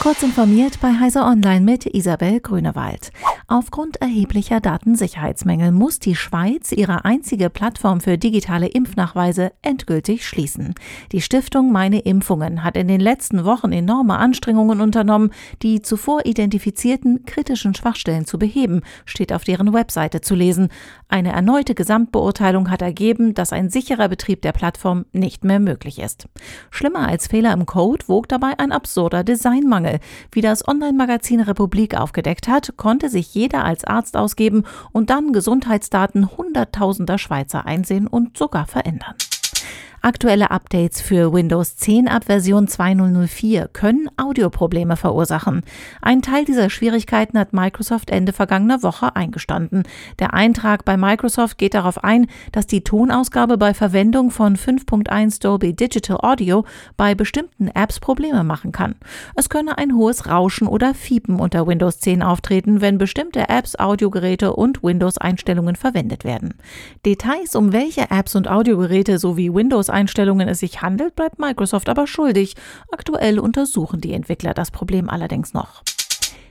Kurz informiert bei Heise Online mit Isabel Grünewald. Aufgrund erheblicher Datensicherheitsmängel muss die Schweiz ihre einzige Plattform für digitale Impfnachweise endgültig schließen. Die Stiftung Meine Impfungen hat in den letzten Wochen enorme Anstrengungen unternommen, die zuvor identifizierten kritischen Schwachstellen zu beheben, steht auf deren Webseite zu lesen. Eine erneute Gesamtbeurteilung hat ergeben, dass ein sicherer Betrieb der Plattform nicht mehr möglich ist. Schlimmer als Fehler im Code wog dabei ein absurder Designmangel. Mangel. Wie das Online-Magazin Republik aufgedeckt hat, konnte sich jeder als Arzt ausgeben und dann Gesundheitsdaten hunderttausender Schweizer einsehen und sogar verändern. Aktuelle Updates für Windows 10 ab Version 2004 können Audioprobleme verursachen. Ein Teil dieser Schwierigkeiten hat Microsoft Ende vergangener Woche eingestanden. Der Eintrag bei Microsoft geht darauf ein, dass die Tonausgabe bei Verwendung von 5.1 Dolby Digital Audio bei bestimmten Apps Probleme machen kann. Es könne ein hohes Rauschen oder Fiepen unter Windows 10 auftreten, wenn bestimmte Apps, Audiogeräte und Windows-Einstellungen verwendet werden. Details, um welche Apps und Audiogeräte sowie Windows Einstellungen es sich handelt, bleibt Microsoft aber schuldig. Aktuell untersuchen die Entwickler das Problem allerdings noch.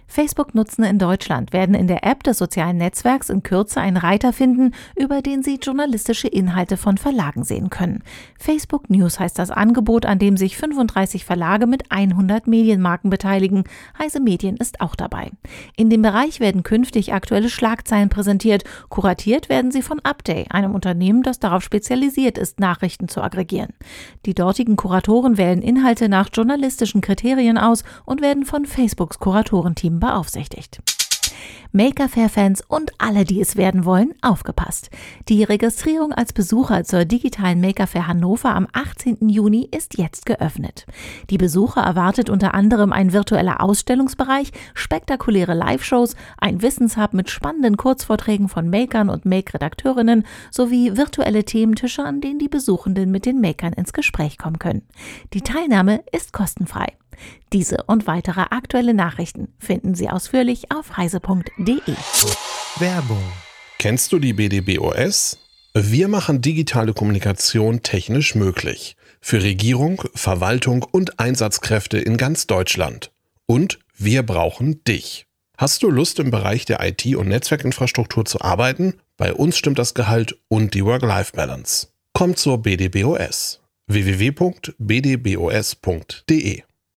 Facebook-Nutzende in Deutschland werden in der App des sozialen Netzwerks in Kürze einen Reiter finden, über den sie journalistische Inhalte von Verlagen sehen können. Facebook News heißt das Angebot, an dem sich 35 Verlage mit 100 Medienmarken beteiligen. Heise Medien ist auch dabei. In dem Bereich werden künftig aktuelle Schlagzeilen präsentiert. Kuratiert werden sie von Upday, einem Unternehmen, das darauf spezialisiert ist, Nachrichten zu aggregieren. Die dortigen Kuratoren wählen Inhalte nach journalistischen Kriterien aus und werden von Facebooks Kuratorenteam beaufsichtigt. Maker Fair Fans und alle, die es werden wollen, aufgepasst. Die Registrierung als Besucher zur digitalen Maker Fair Hannover am 18. Juni ist jetzt geöffnet. Die Besucher erwartet unter anderem ein virtueller Ausstellungsbereich, spektakuläre Live-Shows, ein Wissenshub mit spannenden Kurzvorträgen von Makern und Make-Redakteurinnen sowie virtuelle Thementische, an denen die Besuchenden mit den Makern ins Gespräch kommen können. Die Teilnahme ist kostenfrei. Diese und weitere aktuelle Nachrichten finden Sie ausführlich auf heise.de. Werbung. Kennst du die BDBOS? Wir machen digitale Kommunikation technisch möglich. Für Regierung, Verwaltung und Einsatzkräfte in ganz Deutschland. Und wir brauchen dich. Hast du Lust im Bereich der IT- und Netzwerkinfrastruktur zu arbeiten? Bei uns stimmt das Gehalt und die Work-Life-Balance. Komm zur BDBOS www.bdbos.de